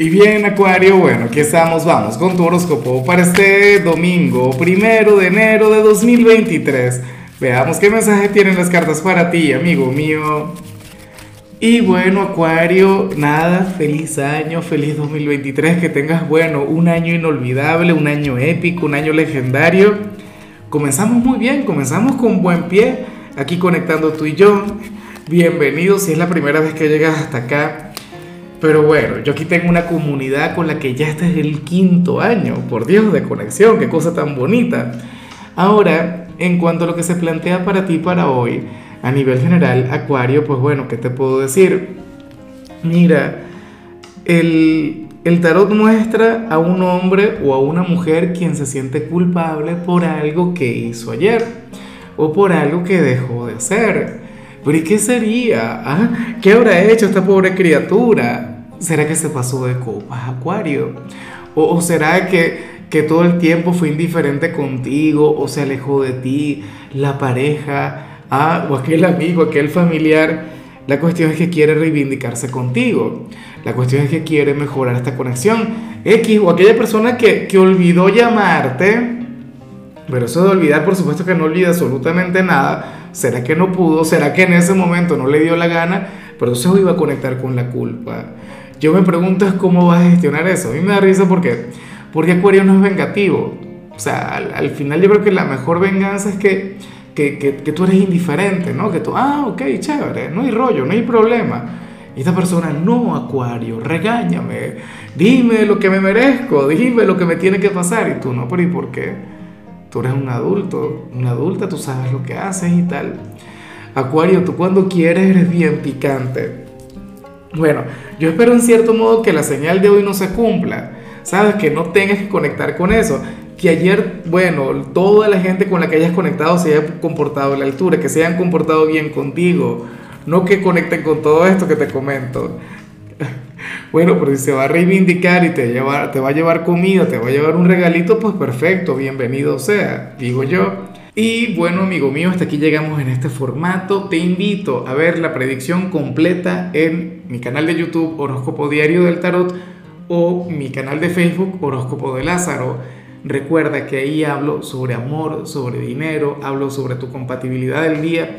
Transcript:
Y bien, Acuario, bueno, aquí estamos, vamos con tu horóscopo para este domingo, primero de enero de 2023. Veamos qué mensaje tienen las cartas para ti, amigo mío. Y bueno, Acuario, nada, feliz año, feliz 2023, que tengas, bueno, un año inolvidable, un año épico, un año legendario. Comenzamos muy bien, comenzamos con buen pie, aquí conectando tú y yo. Bienvenido si es la primera vez que llegas hasta acá. Pero bueno, yo aquí tengo una comunidad con la que ya este es el quinto año, por Dios, de conexión, qué cosa tan bonita. Ahora, en cuanto a lo que se plantea para ti para hoy, a nivel general, Acuario, pues bueno, ¿qué te puedo decir? Mira, el, el tarot muestra a un hombre o a una mujer quien se siente culpable por algo que hizo ayer o por algo que dejó de hacer. ¿Pero y qué sería? ¿Ah? ¿Qué habrá hecho esta pobre criatura? ¿Será que se pasó de copas, Acuario? ¿O, será que, que todo el tiempo fue indiferente contigo o se alejó de ti, la pareja, ah, o aquel amigo, aquel familiar? La cuestión es que quiere reivindicarse contigo. La cuestión es que quiere mejorar esta conexión. X o aquella persona que, que olvidó llamarte. Pero eso de olvidar, por supuesto que no olvida absolutamente nada ¿Será que no pudo? ¿Será que en ese momento no le dio la gana? Pero entonces iba a conectar con la culpa. Yo me pregunto es cómo vas a gestionar eso. A mí me da risa porque, porque Acuario no es vengativo. O sea, al, final yo creo que la mejor venganza es que, que, que, que, tú eres indiferente, ¿no? Que tú, ah, ok, chévere, no hay rollo, no hay problema. Y esta persona, no, Acuario, regáñame, dime lo que me merezco, dime lo que me tiene que pasar. Y tú, no, pero ¿y por qué? Tú eres un adulto, una adulta, tú sabes lo que haces y tal. Acuario, tú cuando quieres eres bien picante. Bueno, yo espero en cierto modo que la señal de hoy no se cumpla. Sabes que no tengas que conectar con eso. Que ayer, bueno, toda la gente con la que hayas conectado se haya comportado a la altura, que se hayan comportado bien contigo. No que conecten con todo esto que te comento. Bueno, pero si se va a reivindicar y te, te va a llevar comida, te va a llevar un regalito, pues perfecto, bienvenido sea, digo yo. Y bueno, amigo mío, hasta aquí llegamos en este formato. Te invito a ver la predicción completa en mi canal de YouTube Horóscopo Diario del Tarot o mi canal de Facebook Horóscopo de Lázaro. Recuerda que ahí hablo sobre amor, sobre dinero, hablo sobre tu compatibilidad del día